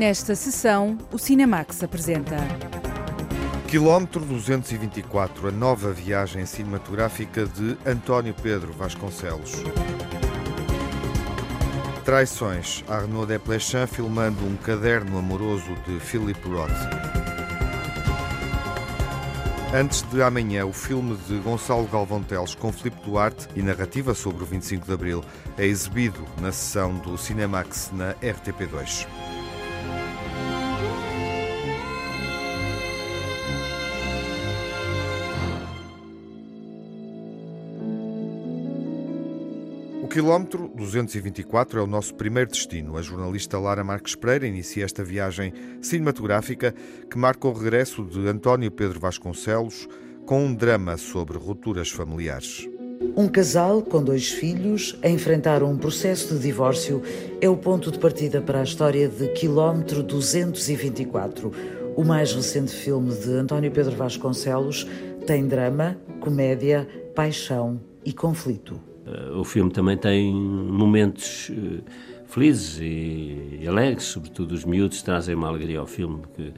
Nesta sessão, o Cinemax apresenta. Quilómetro 224, a nova viagem cinematográfica de António Pedro Vasconcelos. Traições, Arnaud Desplechin filmando um caderno amoroso de Philip Roth. Antes de amanhã, o filme de Gonçalo Galvão Teles com Filipe Duarte e narrativa sobre o 25 de Abril é exibido na sessão do Cinemax na RTP2. Quilómetro 224 é o nosso primeiro destino. A jornalista Lara Marques Pereira inicia esta viagem cinematográfica que marca o regresso de António Pedro Vasconcelos com um drama sobre rupturas familiares. Um casal com dois filhos a enfrentar um processo de divórcio é o ponto de partida para a história de Quilómetro 224. O mais recente filme de António Pedro Vasconcelos tem drama, comédia, paixão e conflito. Eh, o filme também tem momentos eh, felizes e alegres, sobretudo os miúdos trazem uma alegria ao filme. Que,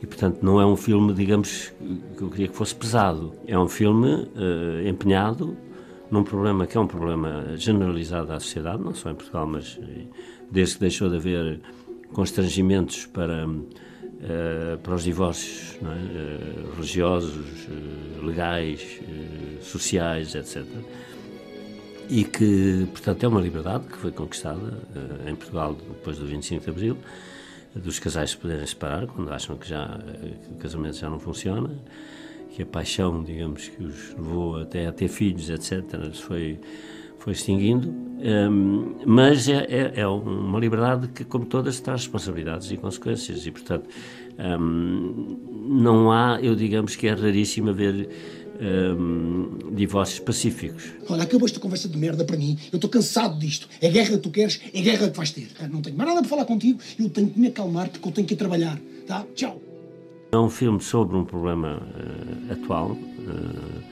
e, portanto, não é um filme, digamos, que eu queria que fosse pesado. É um filme uh, empenhado num problema que é um problema generalizado à sociedade, não só em Portugal, mas desde que deixou de haver constrangimentos para, uh, para os divórcios é? uh, religiosos, legais, sociais, etc e que, portanto, é uma liberdade que foi conquistada uh, em Portugal depois do 25 de Abril, dos casais se poderem separar quando acham que, já, que o casamento já não funciona, que a paixão, digamos, que os levou até a ter filhos, etc., foi, foi extinguindo, um, ehm, mas é, é, é, uma liberdade que, como todas, traz responsabilidades e consequências, e, portanto, um, ehm, não há, eu digamos que é raríssimo haver um, divórcios pacíficos. Olha, acabou esta conversa de merda para mim. Eu estou cansado disto. É guerra que tu queres, é guerra que vais ter. Não tenho mais nada para falar contigo. Eu tenho que me acalmar porque eu tenho que ir trabalhar. Tá? Tchau. É um filme sobre um problema uh, atual uh,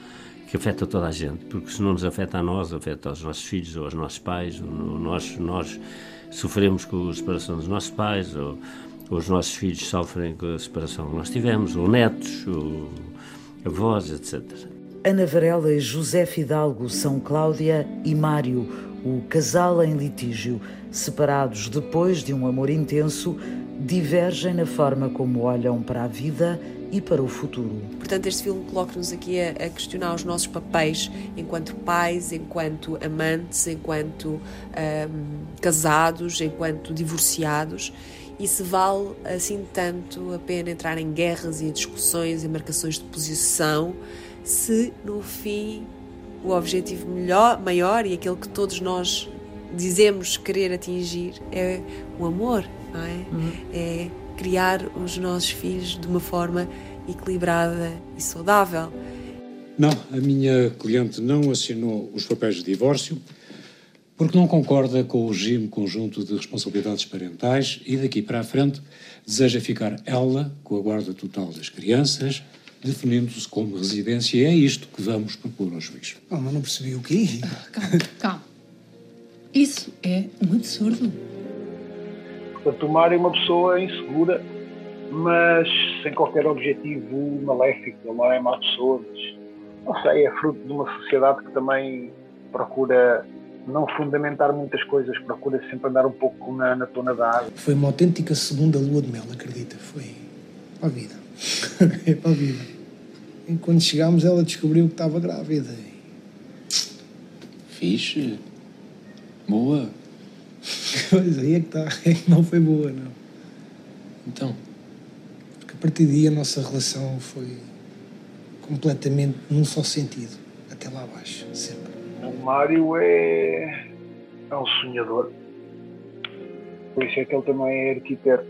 que afeta toda a gente, porque se não nos afeta a nós, afeta aos nossos filhos ou aos nossos pais. Ou nós, nós sofremos com a separação dos nossos pais, ou, ou os nossos filhos sofrem com a separação que nós tivemos, ou netos, ou avós, etc. Ana Varela e José Fidalgo são Cláudia e Mário, o casal em litígio. Separados depois de um amor intenso, divergem na forma como olham para a vida e para o futuro. Portanto, este filme coloca-nos aqui a, a, questionar os nossos papéis enquanto pais, enquanto amantes, enquanto um, casados, enquanto divorciados e se vale assim tanto a pena entrar em guerras e discussões e marcações de posição se no fim o objetivo melhor, maior e aquele que todos nós dizemos querer atingir é o amor, não é? Uhum. É criar os nossos filhos de uma forma equilibrada e saudável. Não, a minha cliente não assinou os papéis de divórcio porque não concorda com o regime conjunto de responsabilidades parentais e daqui para a frente deseja ficar ela com a guarda total das crianças, definindo-se como residência. E é isto que vamos propor ao juiz. Oh, mas não percebi o quê? Ah, calma, calma. Isso é um absurdo. Portanto, o Mário é uma pessoa insegura, mas sem qualquer objetivo maléfico. Ele não é má pessoa, mas não sei, é fruto de uma sociedade que também procura não fundamentar muitas coisas, procura sempre andar um pouco na, na tona da água. Foi uma autêntica segunda lua de mel, acredita? Foi para a vida. é para a vida. E quando chegámos, ela descobriu que estava grávida. Fixe. Boa. Pois aí é que está. É que não foi boa, não. Então? Porque a partir daí a nossa relação foi completamente num só sentido. Até lá abaixo, sempre. O Mário é, é um sonhador. Por isso é que ele também é arquiteto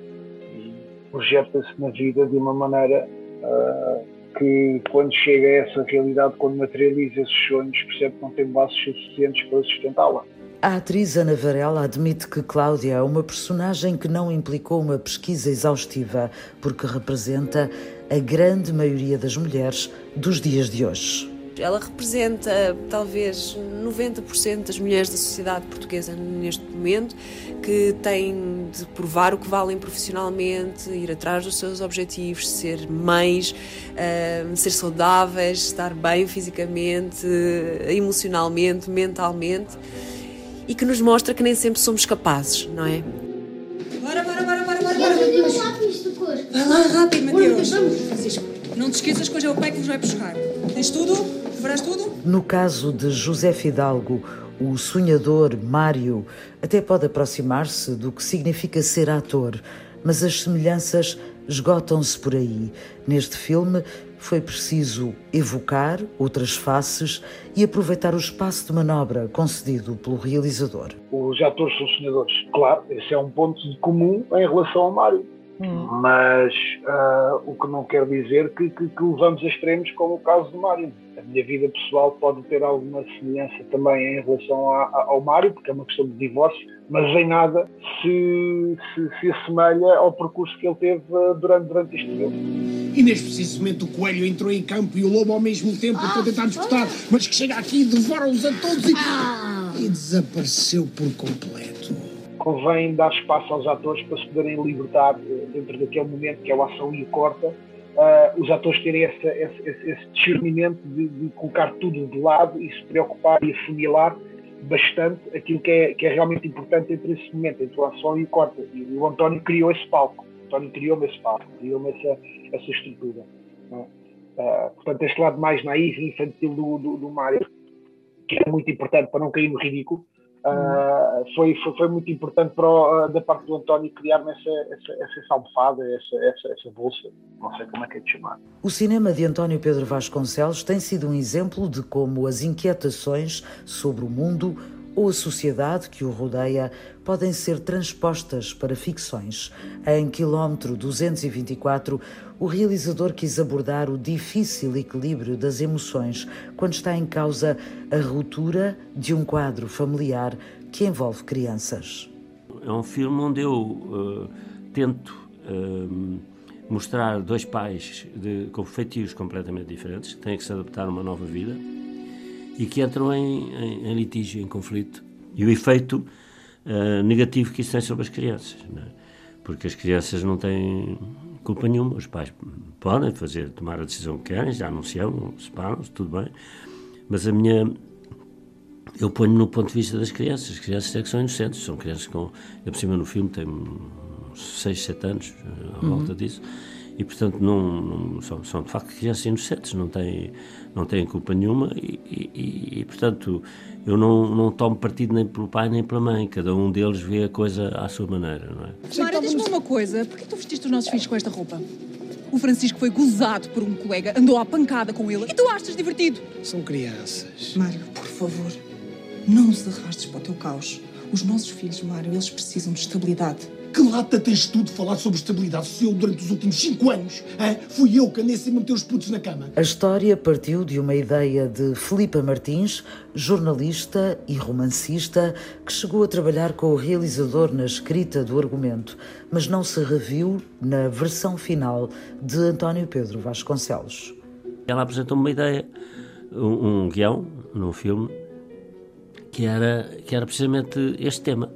e projeta-se na vida de uma maneira uh, que, quando chega a essa realidade, quando materializa esses sonhos, percebe que não tem bases suficientes para sustentá-la. A atriz Ana Varela admite que Cláudia é uma personagem que não implicou uma pesquisa exaustiva, porque representa a grande maioria das mulheres dos dias de hoje. Ela representa talvez 90% das mulheres da sociedade portuguesa neste momento que têm de provar o que valem profissionalmente, ir atrás dos seus objetivos, ser mães, uh, ser saudáveis, estar bem fisicamente, emocionalmente, mentalmente e que nos mostra que nem sempre somos capazes, não é? Bora, bora, bora, bora, bora. bora. Vai lá, rápido, Mateus. Não te esqueças que hoje é o pai que vos vai buscar. Tens tudo? Verás tudo? No caso de José Fidalgo, o sonhador Mário até pode aproximar-se do que significa ser ator, mas as semelhanças esgotam-se por aí. Neste filme, foi preciso evocar outras faces e aproveitar o espaço de manobra concedido pelo realizador. Os atores são sonhadores, claro, esse é um ponto comum em relação ao Mário. Hum. Mas uh, o que não quer dizer que, que, que levamos a extremos como o caso do Mário. A minha vida pessoal pode ter alguma semelhança também em relação a, a, ao Mário, porque é uma questão de divórcio, mas em nada se, se, se assemelha ao percurso que ele teve uh, durante, durante este filme. E neste preciso momento o coelho entrou em campo e o lobo ao mesmo tempo ah, para tentar disputar, mas que chega aqui e devora-os a todos e, ah. e desapareceu por completo convém dar espaço aos atores para se poderem libertar eh, dentro daquele momento que é o ação e o corta, uh, os atores terem esse, esse, discernimento de, de, colocar tudo de lado e se preocupar e afunilar bastante aquilo que é, que é realmente importante entre esse momento, entre o ação e o corta. E o António criou esse palco, o António criou-me esse palco, criou-me essa, essa estrutura. Uh, portanto, este lado mais naif e infantil do, do, do Mário, que é muito importante para não cair no ridículo, Uh, foi, foi, foi, muito importante para o, uh, da parte do António criar-me essa, essa, essa almofada, essa, essa, essa bolsa, não sei como é que é de chamar. O cinema de António Pedro Vasconcelos tem sido um exemplo de como as inquietações sobre o mundo ou a sociedade que o rodeia podem ser transpostas para ficções. Em Quilómetro 224, o realizador quis abordar o difícil equilíbrio das emoções quando está em causa a ruptura de um quadro familiar que envolve crianças. É um filme onde eu uh, tento uh, mostrar dois pais de, com feitios completamente diferentes, que têm que se adaptar a uma nova vida e que entram em, em, em litígio, em conflito. E o efeito uh, negativo que isso tem sobre as crianças. É? Porque as crianças não têm culpa nenhuma. Os pais podem fazer, tomar a decisão que querem, já anunciam, separam-se, tudo bem. Mas a minha. Eu ponho no ponto de vista das crianças. As crianças é que são inocentes. São crianças com. Eu, por cima, no filme, tem 6, 7 anos, à volta uhum. disso e portanto não, não são, são, de facto crianças inocentes, não têm, não têm culpa nenhuma e, e, e, portanto eu não, não tomo partido nem pelo pai nem pela mãe, cada um deles vê a coisa à sua maneira, não é? Clara, diz-me uma coisa, por que tu vestiste os nossos filhos com esta roupa? O Francisco foi gozado por um colega, andou à pancada com ele e tu achas divertido? São crianças. Mário, por favor, não os arrastes para o teu caos. Os nossos filhos, Mário, eles precisam de estabilidade. Que lata tens tu de falar sobre estabilidade se eu, durante os últimos cinco anos, hein, fui eu que andei sempre a meter os putos na cama? A história partiu de uma ideia de Filipa Martins, jornalista e romancista, que chegou a trabalhar com o realizador na escrita do argumento, mas não se reviu na versão final de António Pedro Vasconcelos. Ela apresentou-me uma ideia, um, um guião, num filme, que era, que era precisamente este tema.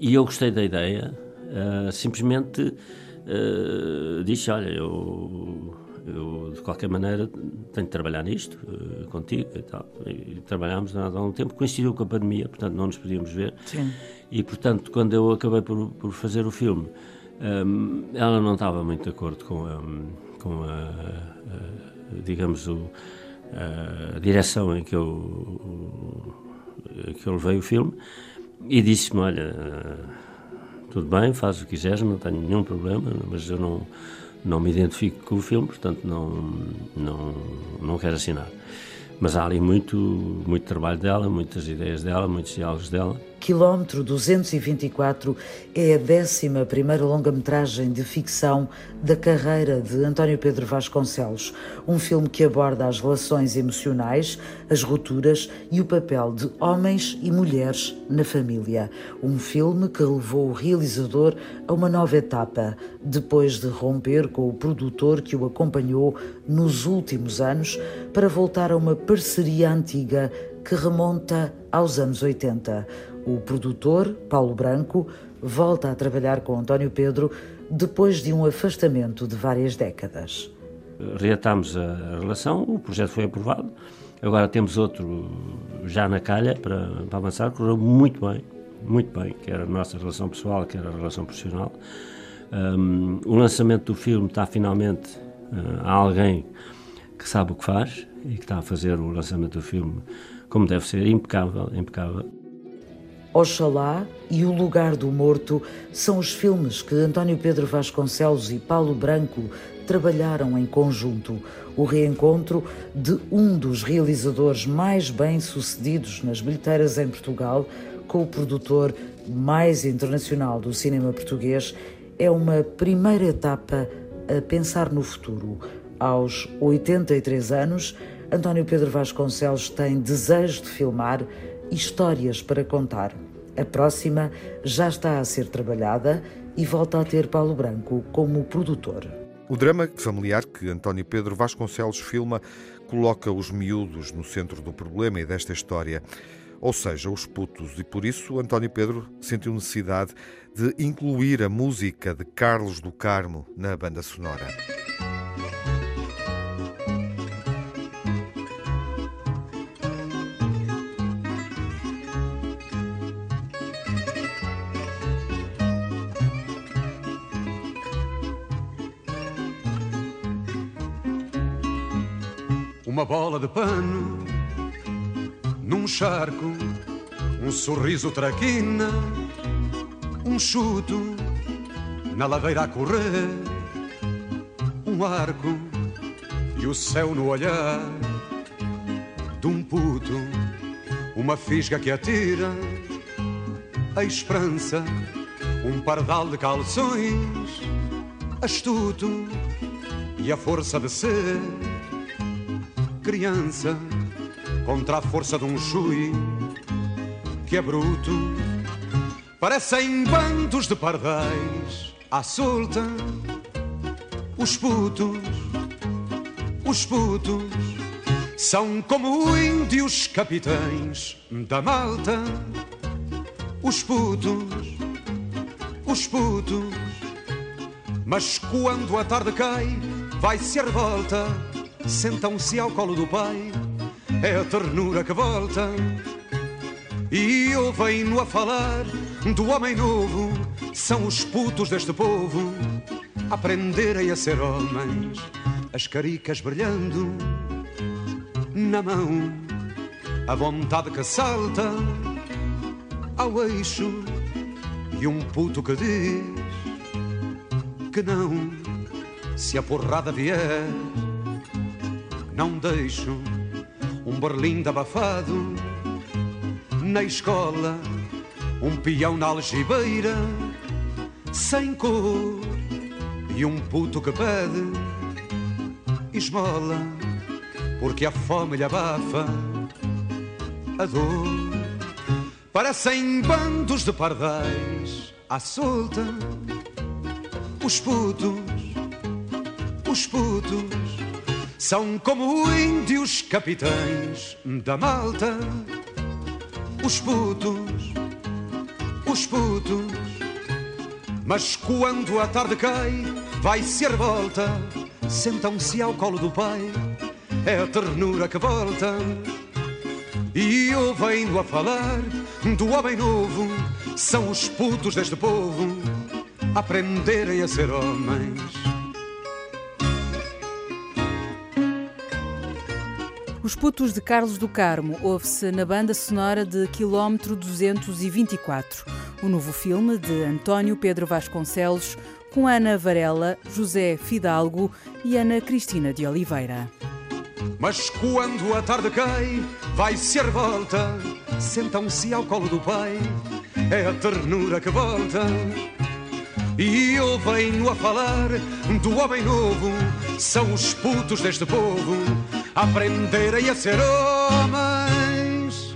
E eu gostei da ideia, uh, simplesmente uh, disse: Olha, eu, eu de qualquer maneira tenho de trabalhar nisto uh, contigo e tal. E trabalhámos há algum tempo, coincidiu com a pandemia, portanto não nos podíamos ver. Sim. E portanto, quando eu acabei por, por fazer o filme, um, ela não estava muito de acordo com a, com a, a digamos, o, a direção em que eu, que eu levei o filme e disse-me: Olha tudo bem, faz o que quiseres, não tenho nenhum problema, mas eu não, não me identifico com o filme, portanto não, não, não quero assinar. Mas há ali muito, muito trabalho dela, muitas ideias dela, muitos diálogos dela, Quilómetro 224 é a 11 longa-metragem de ficção da carreira de António Pedro Vasconcelos, um filme que aborda as relações emocionais, as rupturas e o papel de homens e mulheres na família. Um filme que levou o realizador a uma nova etapa, depois de romper com o produtor que o acompanhou nos últimos anos para voltar a uma parceria antiga que remonta aos anos 80. O produtor, Paulo Branco, volta a trabalhar com António Pedro depois de um afastamento de várias décadas. Reatámos a relação, o projeto foi aprovado, agora temos outro já na calha para, para avançar, correu muito bem, muito bem, quer a nossa relação pessoal, quer a relação profissional. Um, o lançamento do filme está finalmente uh, a alguém que sabe o que faz e que está a fazer o lançamento do filme como deve ser, impecável, impecável. Oxalá e O Lugar do Morto são os filmes que António Pedro Vasconcelos e Paulo Branco trabalharam em conjunto. O reencontro de um dos realizadores mais bem-sucedidos nas bilheteiras em Portugal com o produtor mais internacional do cinema português é uma primeira etapa a pensar no futuro. Aos 83 anos, António Pedro Vasconcelos tem desejo de filmar Histórias para contar. A próxima já está a ser trabalhada e volta a ter Paulo Branco como produtor. O drama familiar que António Pedro Vasconcelos filma coloca os miúdos no centro do problema e desta história, ou seja, os putos, e por isso António Pedro sentiu necessidade de incluir a música de Carlos do Carmo na banda sonora. Uma bola de pano num charco, um sorriso traquina, um chuto na ladeira a correr, um arco e o céu no olhar de um puto, uma fisga que atira a esperança, um pardal de calções astuto e a força de ser criança contra a força de um chui que é bruto. Parecem bandos de pardais à solta. Os putos, os putos, são como índios capitães da malta. Os putos, os putos, mas quando a tarde cai, vai-se a revolta sentam-se ao colo do pai, é a ternura que volta. E ouvem-no a falar do homem novo, são os putos deste povo, aprenderem a ser homens, as caricas brilhando na mão, a vontade que salta ao eixo, e um puto que diz que não, se a porrada vier não deixo um berlim abafado na escola, um peão na algibeira, sem cor e um puto que pede esmola, porque a fome lhe abafa a dor. Parecem bandos de pardais à solta, os putos, os putos são como índios capitães da malta. Os putos, os putos. Mas quando a tarde cai, vai ser volta. Sentam-se ao colo do pai, é a ternura que volta. E ouvem-no a falar do homem novo, são os putos deste povo, aprenderem a ser homens Os Putos de Carlos do Carmo ouve-se na banda sonora de Quilómetro 224, o novo filme de António Pedro Vasconcelos, com Ana Varela, José Fidalgo e Ana Cristina de Oliveira. Mas quando a tarde cai, vai ser volta, sentam-se ao colo do pai é a ternura que volta. E eu venho a falar do homem novo, são os putos deste povo, a a ser homens.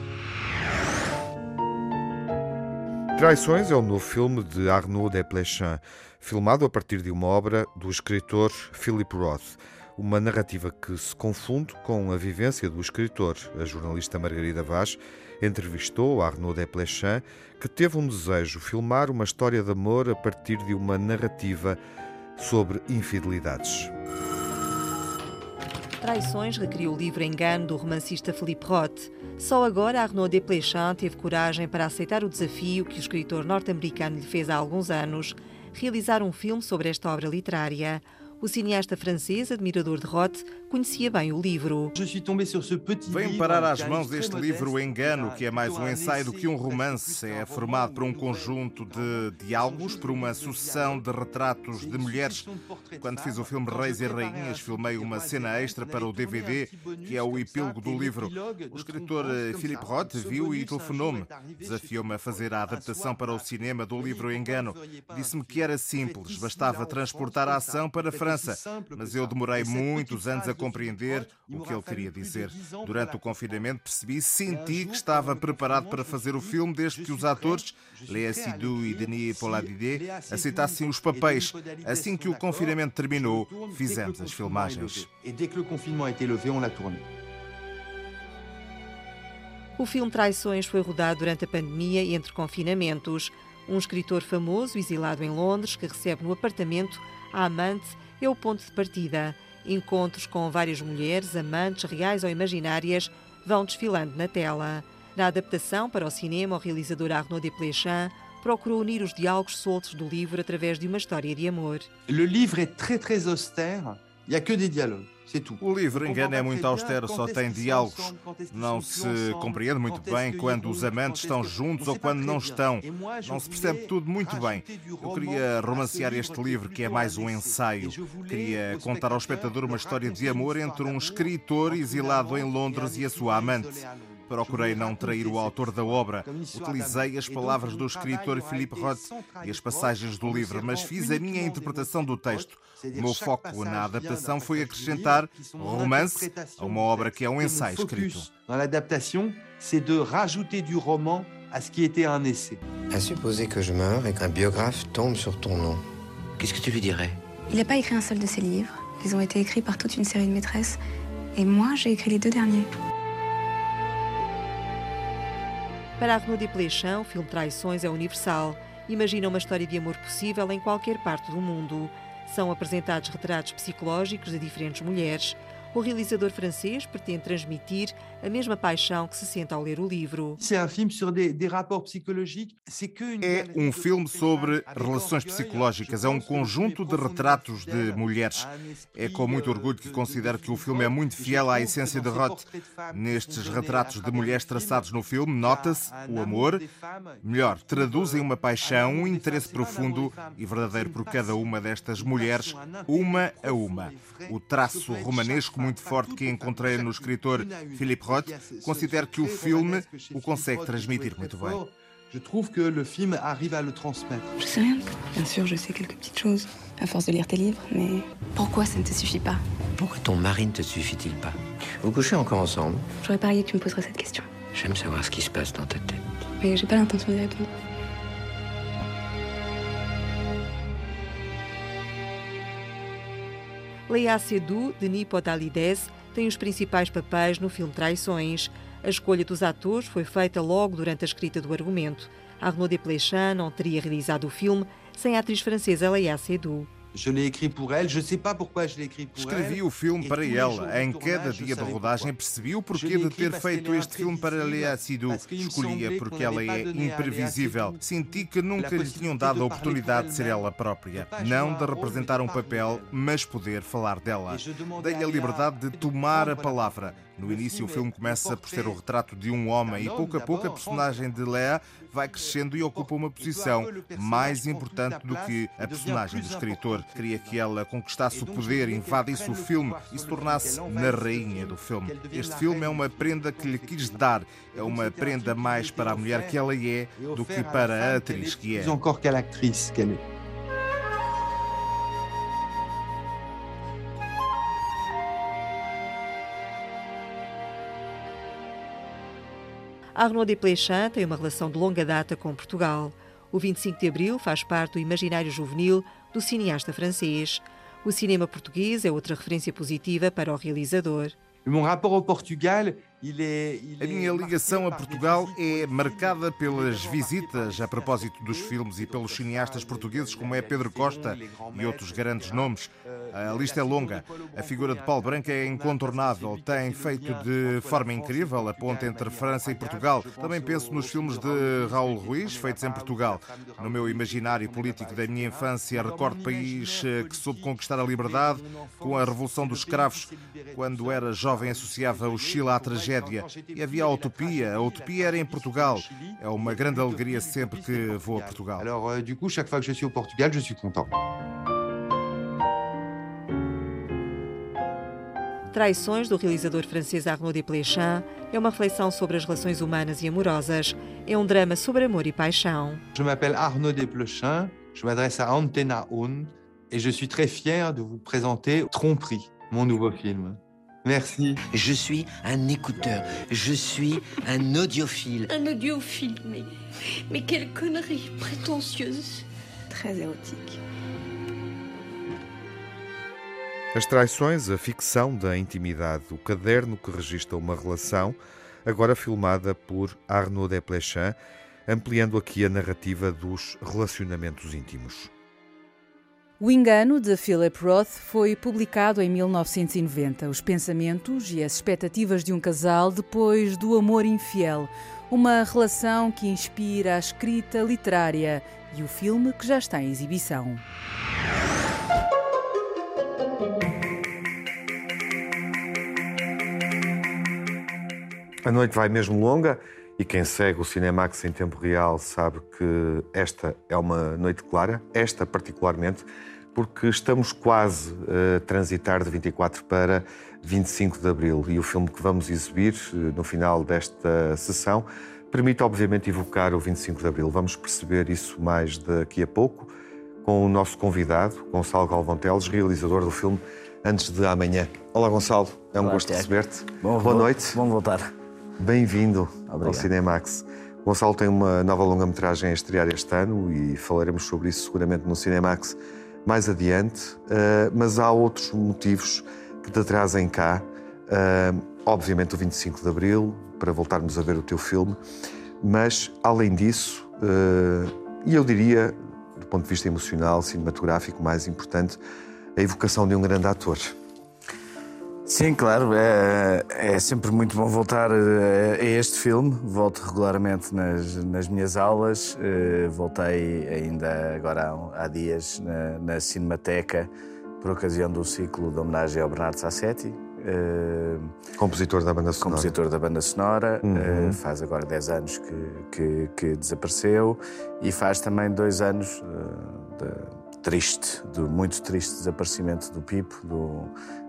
Traições é o novo filme de Arnaud Desplechin, filmado a partir de uma obra do escritor Philip Roth uma narrativa que se confunde com a vivência do escritor. A jornalista Margarida Vaz entrevistou Arnaud Desplechin, que teve um desejo, filmar uma história de amor a partir de uma narrativa sobre infidelidades. Traições recriou o livro Engano do romancista Philippe Roth. Só agora Arnaud Desplechin teve coragem para aceitar o desafio que o escritor norte-americano lhe fez há alguns anos, realizar um filme sobre esta obra literária. O cineasta francês, admirador de Roth, conhecia bem o livro. Venho parar às mãos deste livro Engano, que é mais um ensaio do que um romance. É formado por um conjunto de diálogos, por uma sucessão de retratos de mulheres. Quando fiz o filme Reis e Rainhas, filmei uma cena extra para o DVD, que é o epílogo do livro. O escritor eh, Philippe Roth viu e telefonou-me. Desafiou-me a fazer a adaptação para o cinema do livro Engano. Disse-me que era simples, bastava transportar a ação para a França França, mas eu demorei muitos anos a compreender o que ele queria dizer. Durante o confinamento percebi, senti que estava preparado para fazer o filme desde que os atores, Léa Sidou e Denis Poladidé, aceitassem os papéis. Assim que o confinamento terminou, fizemos as filmagens. O filme Traições foi rodado durante a pandemia e entre confinamentos. Um escritor famoso, exilado em Londres, que recebe no apartamento a amante é o ponto de partida. Encontros com várias mulheres, amantes reais ou imaginárias, vão desfilando na tela. Na adaptação para o cinema, o realizador Arnaud Desplechin procurou unir os diálogos soltos do livro através de uma história de amor. O livro é très très austère, il n'y a que des diálogos. O livro Engano é muito austero, só tem diálogos. Não se compreende muito bem quando os amantes estão juntos ou quando não estão. Não se percebe tudo muito bem. Eu queria romancear este livro, que é mais um ensaio. Queria contar ao espectador uma história de amor entre um escritor exilado em Londres e a sua amante. Procurei não trair o autor da obra. Utilizei as palavras do escritor Philippe Roth e as passagens do livro, mas fiz a minha interpretação do texto. O meu foco na adaptação foi acrescentar romance a uma obra que é um ensaio escrito. Na adaptação, c'est de rajouter du roman à ce qui était un essai. À supposer que je meure et qu'un biographe tombe sur ton nom, qu'est-ce que tu lui dirais Il n'a pas écrit un seul de ses livres. Ils ont été écrits par toute une série de maîtresses. Et moi, j'ai écrit les deux derniers. Para Arnaud Desplechin, o filme Traições é universal. Imagina uma história de amor possível em qualquer parte do mundo. São apresentados retratos psicológicos de diferentes mulheres, o realizador francês pretende transmitir a mesma paixão que se sente ao ler o livro. É um filme sobre relações psicológicas, é um conjunto de retratos de mulheres. É com muito orgulho que considero que o filme é muito fiel à essência de Roth. Nestes retratos de mulheres traçados no filme, nota-se o amor, melhor, traduzem uma paixão, um interesse profundo e verdadeiro por cada uma destas mulheres, uma a uma. O traço romanesco muito forte que encontrei no escritor Philippe Roth, considero que o filme o consegue transmitir muito bem. Je trouve que le film arrive à le transmettre. Je sais rien. Bien sûr, je sais quelques petites choses, à force de lire tes livres, mais pourquoi ça ne te suffit pas? Pourquoi ton mari ne te suffit-il pas? Vous couchez encore ensemble? J'aurais parié que tu me poserais cette question. J'aime savoir ce qui se passe dans ta tête. Mais j'ai pas l'intention d'y répondre. Léa Seydoux, Denis Podalides, tem os principais papéis no filme Traições. A escolha dos atores foi feita logo durante a escrita do argumento. Arnaud Desplechin não teria realizado o filme sem a atriz francesa Léa Seydoux. Escrevi o filme para ela. Em cada dia de rodagem percebi o porquê de ter feito este filme para Léa Seydoux. Escolhia porque ela é imprevisível. Senti que nunca lhe tinham dado a oportunidade de ser ela própria. Não de representar um papel, mas poder falar dela. Dei-lhe a liberdade de tomar a palavra. No início, o filme começa por ser o retrato de um homem e, pouco a pouco, a personagem de Léa vai crescendo e ocupa uma posição mais importante do que a personagem do escritor. Queria que ela conquistasse o poder, invadisse o filme e se tornasse na rainha do filme. Este filme é uma prenda que lhe quis dar, é uma prenda mais para a mulher que ela é do que para a atriz que é. Arnaud Desplechin tem uma relação de longa data com Portugal. O 25 de Abril faz parte do imaginário juvenil do cineasta francês. O cinema português é outra referência positiva para o realizador. Mon rapport au Portugal a minha ligação a Portugal é marcada pelas visitas a propósito dos filmes e pelos cineastas portugueses como é Pedro Costa e outros grandes nomes. A lista é longa. A figura de Paulo Branco é incontornável. Tem feito de forma incrível a ponte entre França e Portugal. Também penso nos filmes de Raul Ruiz, feitos em Portugal. No meu imaginário político da minha infância, recordo país eh, que soube conquistar a liberdade com a Revolução dos Escravos. Quando era jovem, associava o Chile à tragédia tragédia. E havia a utopia. A utopia era em Portugal. É uma grande alegria sempre que vou a Portugal. Alors, euh, du coup, chaque fois que je suis au Portugal, je suis content. Traições, do realizador francês Arnaud Desplechin, é uma reflexão sobre as relações humanas e amorosas. É um drama sobre amor e paixão. Je m'appelle Arnaud Desplechin, je m'adresse à Antena 1 et je suis très fier de vous présenter Tromperie, mon nouveau film. Merci. Je suis un écouteur. Je suis un audiophile. Un audiophile, mais. Mais quelle connerie prétentieuse. Très érotique. As traições, a ficção da intimidade, o caderno que registra uma relação, agora filmada por Arnaud Desplechin, ampliando aqui a narrativa dos relacionamentos íntimos. O Engano, de Philip Roth, foi publicado em 1990. Os pensamentos e as expectativas de um casal depois do amor infiel. Uma relação que inspira a escrita literária e o filme que já está em exibição. A noite vai mesmo longa e quem segue o Cinemax em tempo real sabe que esta é uma noite clara, esta particularmente porque estamos quase a transitar de 24 para 25 de abril e o filme que vamos exibir eh, no final desta sessão permite, obviamente, evocar o 25 de abril. Vamos perceber isso mais daqui a pouco com o nosso convidado, Gonçalo Galvão Teles, realizador do filme Antes de Amanhã. Olá, Gonçalo, é um Olá, gosto receber-te. Boa noite. Bom voltar. Bem-vindo ao Cinemax. Gonçalo tem uma nova longa-metragem a estrear este ano e falaremos sobre isso seguramente no Cinemax mais adiante, uh, mas há outros motivos que te trazem cá. Uh, obviamente, o 25 de Abril, para voltarmos a ver o teu filme, mas além disso, uh, e eu diria, do ponto de vista emocional, cinematográfico, mais importante, a evocação de um grande ator. Sim, claro, é, é sempre muito bom voltar a, a, este filme. Volto regularmente nas, nas minhas aulas. Uh, voltei ainda agora há, há dias na, na, Cinemateca por ocasião do ciclo de homenagem ao Bernardo Sassetti. Uh, compositor da banda sonora. Compositor da banda sonora. Uhum. Uh, faz agora 10 anos que, que, que, desapareceu e faz também dois anos de, triste, do muito triste desaparecimento do Pipo, do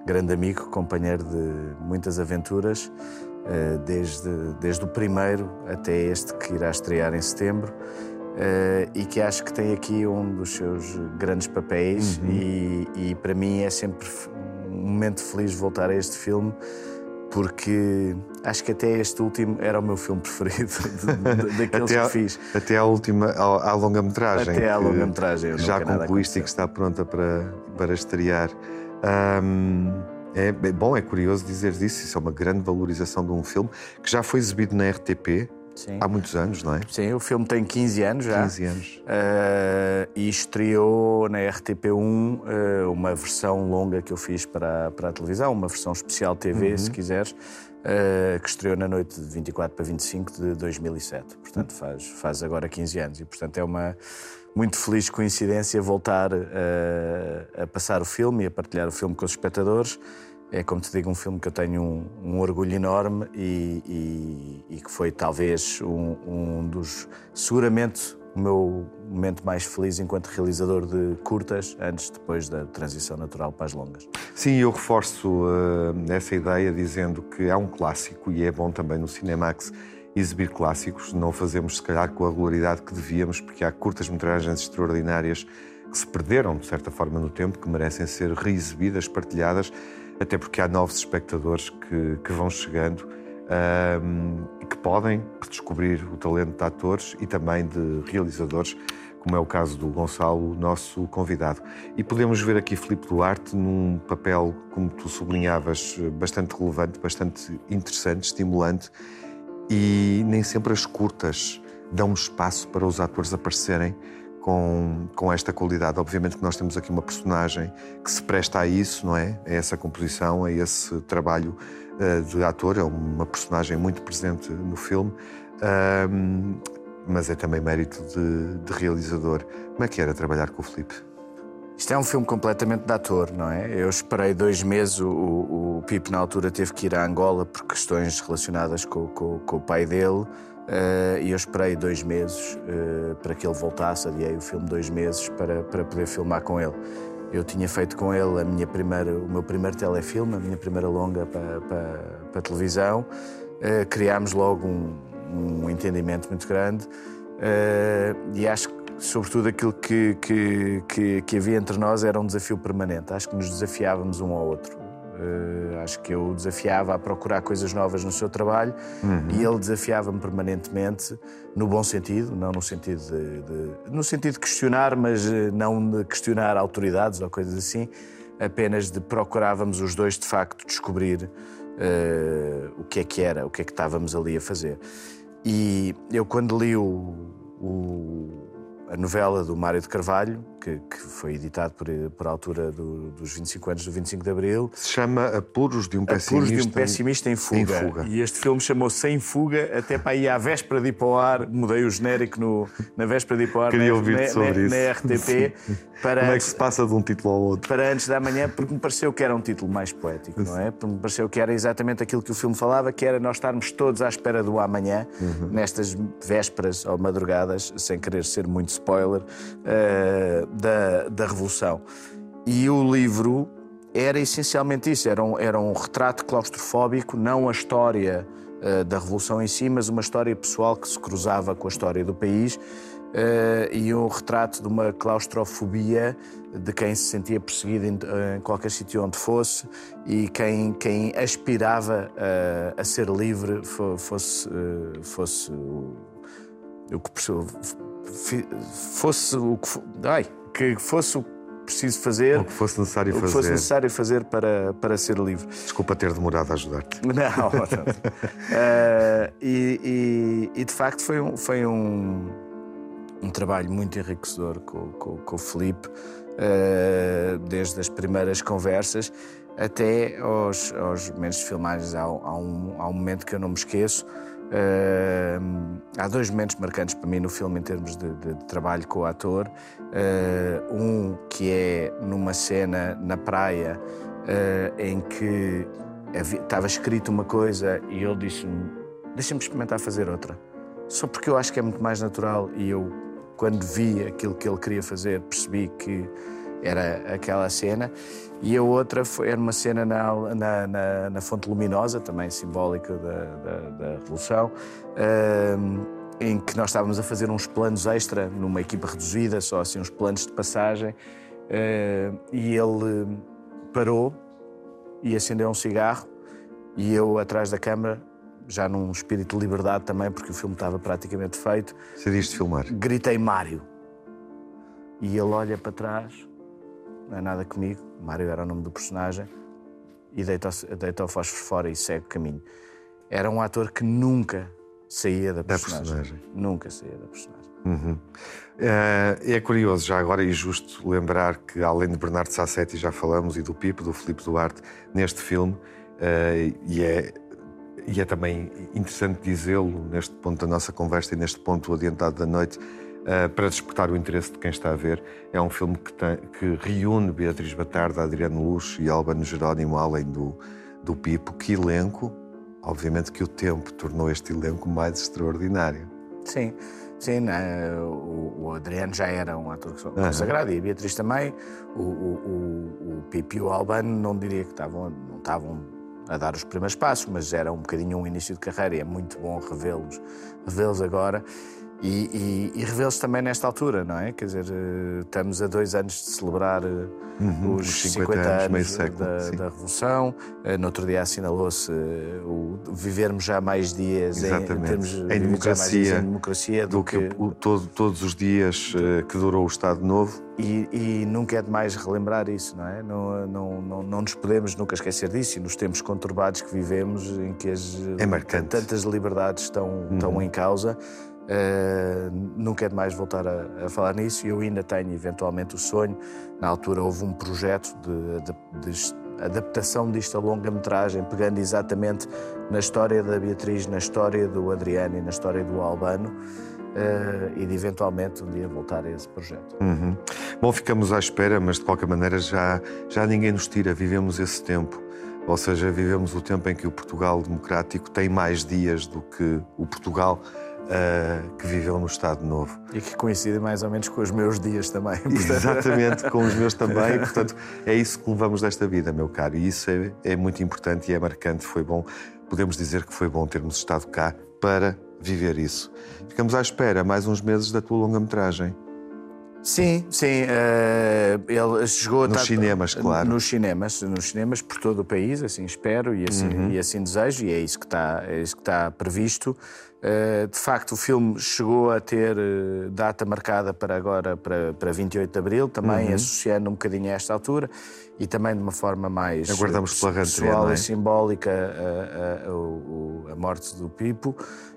grande amigo, companheiro de muitas aventuras, eh, desde, desde o primeiro até este que irá estrear em setembro. Uh, e que acho que tem aqui um dos seus grandes papéis uhum. e, e, para mim é sempre um momento feliz voltar a este filme porque acho que até este último era o meu filme preferido daqueles que fiz. Até à última, à, à longa-metragem. Até à longa-metragem. Já concluíste e que está pronta para, para estrear. Um, é, é bom, é curioso dizer isso, isso é uma grande valorização de um filme que já foi exibido na RTP Sim. há muitos anos, não é? Sim, o filme tem 15 anos já. 15 anos. Uh, e estreou na RTP1 uh, ah, uma versão longa que eu fiz para, para a televisão, uma versão especial TV, uhum. se quiseres, uh, que estreou na noite de 24 para 25 de 2007. Portanto, faz, faz agora 15 anos. E, portanto, é uma muito feliz coincidência voltar a passar o filme e a partilhar o filme com os espectadores. É, como te digo, um filme que eu tenho um, um orgulho enorme e, e, e, que foi talvez um, um, dos, seguramente, o meu momento mais feliz enquanto realizador de curtas, antes, depois da transição natural para as longas. Sim, eu reforço uh, essa ideia dizendo que é um clássico e é bom também no Cinemax exibir clássicos. Não fazemos, se calhar, com a regularidade que devíamos, porque há curtas-metragens extraordinárias que se perderam, de certa forma, no tempo, que merecem ser reexibidas, partilhadas até porque há novos espectadores que, que vão chegando e que podem descobrir o talento de atores e também de realizadores, como é o caso do Gonçalo, nosso convidado. E podemos ver aqui Filipe Duarte num papel, como tu sublinhavas, bastante relevante, bastante interessante, estimulante, e nem sempre as curtas dão espaço para os atores aparecerem com, com esta qualidade. Obviamente que nós temos aqui uma personagem que se presta a isso, não é? A essa composição, a esse trabalho uh, de ator. É uma personagem muito presente no filme, uh, mas é também mérito de, de, realizador. Como é que era trabalhar com o Felipe? Isto é um filme completamente de ator, não é? Eu esperei dois meses, o, o, o Pipo na altura teve que ir a Angola por questões relacionadas com, com, com o pai dele. Uh, e eu esperei dois meses uh, para que ele voltasse, adiei o filme dois meses para, para poder filmar com ele. Eu tinha feito com ele a minha primeira, o meu primeiro telefilme, a minha primeira longa para, para, para televisão. Uh, criámos logo um, um, entendimento muito grande e acho que, sobretudo, aquilo que, que, que, que havia entre nós era um desafio permanente. Acho que nos desafiávamos um ao outro. Uh, acho que eu desafiava a procurar coisas novas no seu trabalho uhum. e ele desafiava-me permanentemente, no bom sentido, não no sentido de, de, no sentido de questionar, mas eh, não de questionar autoridades ou coisas assim, apenas de procurávamos os dois de facto descobrir uh, o que é que era, o que é que estávamos ali a fazer. E eu quando li o, o a novela do Mário de Carvalho, que, que foi editado por, por altura do, dos 25 anos do 25 de Abril. Se chama Apuros de um Pessimista, Apuros de um pessimista em, fuga. em, fuga. E este filme chamou-se Em Fuga, até para ir à véspera de ir para o ar, mudei o genérico no, na véspera de ir para o ar Queria na, ouvir sobre na, isso. na RTP. Para Como é que se passa de um título ao outro? Para antes da manhã, porque me pareceu que era um título mais poético, não é? Porque me pareceu que era exatamente aquilo que o filme falava, que era nós estarmos todos à espera do amanhã, uhum. nestas vésperas ou madrugadas, sem querer ser muito spoiler, uh, da, da Revolução. E o livro era essencialmente isso, era um, era um retrato claustrofóbico, não a história uh, da Revolução em si, mas uma história pessoal que se cruzava com a história do país uh, e um retrato de uma claustrofobia de quem se sentia perseguido em, em qualquer sítio onde fosse e quem, quem aspirava uh, a ser livre fosse, uh, fosse o, o que fosse o que ai, que fosse o preciso fazer. O que fosse necessário fazer. O que fosse necessário fazer para, para ser livre. Desculpa ter demorado a ajudar-te. Não, não. uh, e, e, e, de facto foi um, foi um, um trabalho muito enriquecedor com, com, com o Felipe, uh, desde as primeiras conversas até aos, aos momentos de filmagens. Há, há, um, há um momento que eu não me esqueço. Uh, há dois momentos marcantes para mim no filme em termos de, de, de trabalho com o ator. Uh, um que é numa cena na praia uh, em que havia, estava escrito uma coisa e ele disse-me: Deixa-me experimentar fazer outra. Só porque eu acho que é muito mais natural e eu, quando vi aquilo que ele queria fazer, percebi que era aquela cena. E a outra foi, era uma cena na, na, na, na Fonte Luminosa, também simbólica da, da, da Revolução, uh, em que nós estávamos a fazer uns planos extra, numa equipa reduzida, só assim uns planos de passagem, uh, e ele parou e acendeu um cigarro, e eu atrás da câmara já num espírito de liberdade também, porque o filme estava praticamente feito. Decidiste filmar? Gritei Mário. E ele olha para trás, não é nada comigo, Mário era o nome do personagem, e deita, deita o fósforo fora e segue o caminho. Era um ator que nunca saía da personagem. Da personagem. Nunca saía da personagem. Uhum. É, é curioso, já agora e justo lembrar que, além de Bernardo Sassetti, já falamos, e do Pipo, do Filipe Duarte, neste filme, é, e, é, e é também interessante dizê-lo neste ponto da nossa conversa e neste ponto adiantado da noite, uh, para despertar o interesse de quem está a ver. É um filme que, tem, que reúne Beatriz Batarda, Adriano Luz e Albano Jerónimo, além do, do Pipo. Que elenco! Obviamente que o tempo tornou este elenco mais extraordinário. Sim, sim, né? o, o, Adriano já era um ator consagrado uhum. e a Beatriz também. O, o, o, o Pipo e o Albano não diria que estavam, não estavam a dar os primeiros passos, mas era um bocadinho um início de carreira e é muito bom revê-los revê agora. E, e, e revê-los também nesta altura, não é? Quer dizer, eh, estamos a dois anos de celebrar eh, uhum, os 50, 50 anos, anos século, da, da, Revolução. Eh, no outro dia assinalou-se o vivermos já mais dias Exatamente. em termos em democracia, em democracia do, do que, que o, todo, todos os dias que durou o Estado Novo. E, e, nunca é demais relembrar isso, não é? Não, não, não, não, nos podemos nunca esquecer disso e nos tempos conturbados que vivemos, em que as, é tantas liberdades estão, uhum. estão em causa. Uh, nunca é demais voltar a, a, falar nisso. Eu ainda tenho eventualmente o sonho. Na altura houve um projeto de, de, de adaptação disto a longa-metragem, pegando exatamente na história da Beatriz, na história do Adriano e na história do Albano. Uh, e de eventualmente um dia voltar a esse projeto. Uhum. Bom, ficamos à espera, mas de qualquer maneira já, já ninguém nos tira, vivemos esse tempo. Ou seja, vivemos o tempo em que o Portugal democrático tem mais dias do que o Portugal uh, que viveu no Estado Novo. E que coincide mais ou menos com os meus dias também. Exatamente, com os meus também. Portanto, é isso que levamos desta vida, meu caro. E isso é, é muito importante e é marcante. Foi bom, podemos dizer que foi bom termos estado cá para viver isso. Ficamos à espera mais uns meses da tua longa-metragem. Sim, sim. Uh, ele chegou nos a cinemas, claro. Nos cinemas, nos cinemas por todo o país, assim espero e assim, uhum. e assim desejo, e é isso que está, é isso que está previsto. Uh, de facto, o filme chegou a ter uh, data marcada para agora, para, para 28 de abril, também uhum. associando um bocadinho a esta altura e também de uma forma mais Aguardamos pela pessoal é? e simbólica a, a, a, a, morte do Pipo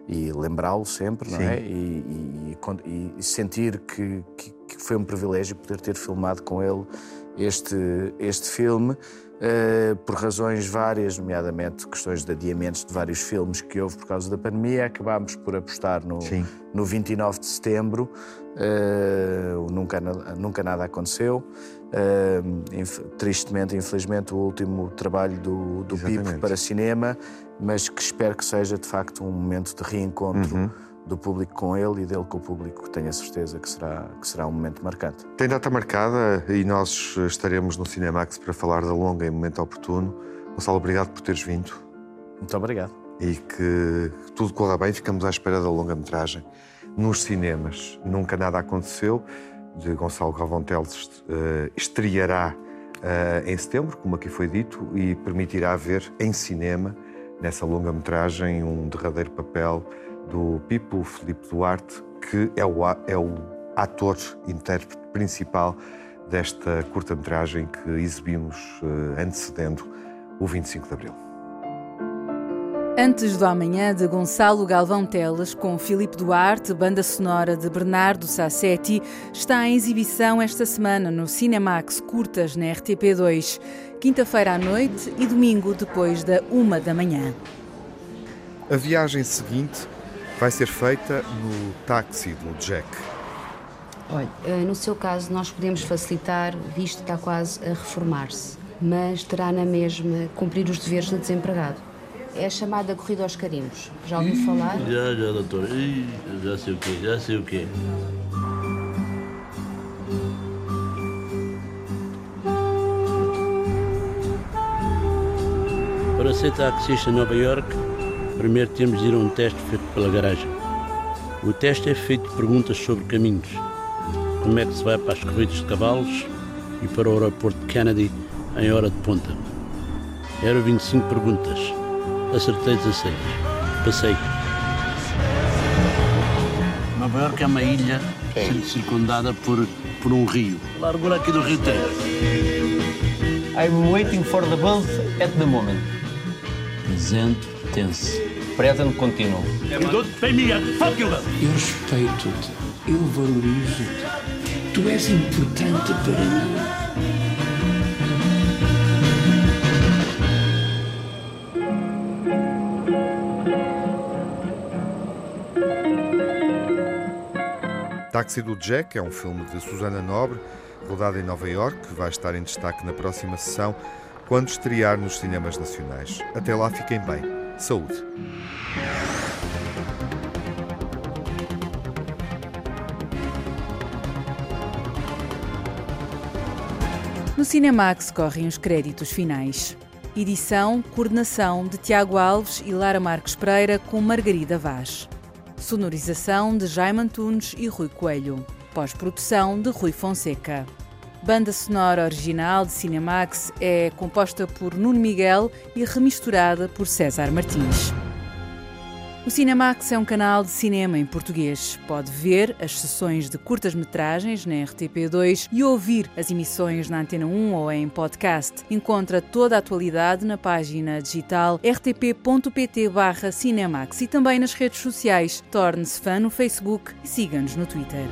e lembrá-lo sempre, não é? E, e, e sentir que, que que foi um privilégio poder ter filmado com ele este, este filme. Uh, por razões várias, nomeadamente questões de adiamentos de vários filmes que houve por causa da pandemia, acabámos por apostar no, no 29 de setembro. Uh, nunca, nunca nada aconteceu. Uh, inf tristemente, infelizmente, o último trabalho do, do Pipo para cinema, mas que espero que seja de facto um momento de reencontro. Uhum do público com ele e dele com o público, tenho a certeza que será, que será um momento marcante. Tem data marcada e nós estaremos no Cinemax para falar da longa em momento oportuno. Gonçalo, obrigado por teres vindo. Muito obrigado. E que tudo corra bem, ficamos à espera da longa-metragem nos cinemas. Nunca nada aconteceu, de Gonçalo Galvão Teles, uh, estreará uh, em setembro, como aqui foi dito, e permitirá ver em cinema, nessa longa-metragem, um derradeiro papel do Pipo Felipe Duarte, que é o, é o ator, intérprete principal desta curta-metragem que exibimos uh, antecedendo o 25 de Abril. Antes do amanhã de Gonçalo Galvão Teles, com Filipe Duarte, banda sonora de Bernardo Sassetti, está em exibição esta semana no Cinemax Curtas na RTP2, quinta-feira à noite e domingo depois da uma da manhã. A viagem seguinte vai ser feita no táxi do Jack. Olha, eh, no seu caso, nós podemos facilitar, visto que está quase a reformar-se, mas terá na mesma cumprir os deveres de desempregado. É a chamada corrida aos carimbos. Já ouviu falar? Já, já, doutor. Já sei o quê, já sei o quê. Para ser taxista em Nova York, primeiro temos de ir a um teste feito pela garagem. O teste é feito de perguntas sobre caminhos. Como é que se vai para as corridas de cavalos e para o aeroporto de Kennedy em hora de ponta. Eram 25 perguntas. Acertei 16. Passei. Nova York é uma ilha circundada por, por um rio. Largura aqui do Rio Tejo. I'm waiting for the bus at the moment. Presente tense present continuo. Eu respeito-te, eu valorizo-te. Tu és importante para mim. Táxi do Jack é um filme de Susana Nobre, rodado em Nova York, que vai estar em destaque na próxima sessão, quando estrear nos cinemas nacionais. Até lá, fiquem bem. Saúde! No Cinemax correm os créditos finais. Edição, coordenação de Tiago Alves e Lara Marques Pereira com Margarida Vaz. Sonorização de Jaime Antunes e Rui Coelho. Pós-produção de Rui Fonseca. Banda sonora original de Cinemax é composta por Nuno Miguel e remisturada por César Martins. O Cinemax é um canal de cinema em português. Pode ver as sessões de curtas-metragens na RTP2 e ouvir as emissões na Antena 1 ou em podcast. Encontra toda a atualidade na página digital rtp.pt/cinemax e também nas redes sociais. Torne-se fã no Facebook e siga-nos no Twitter.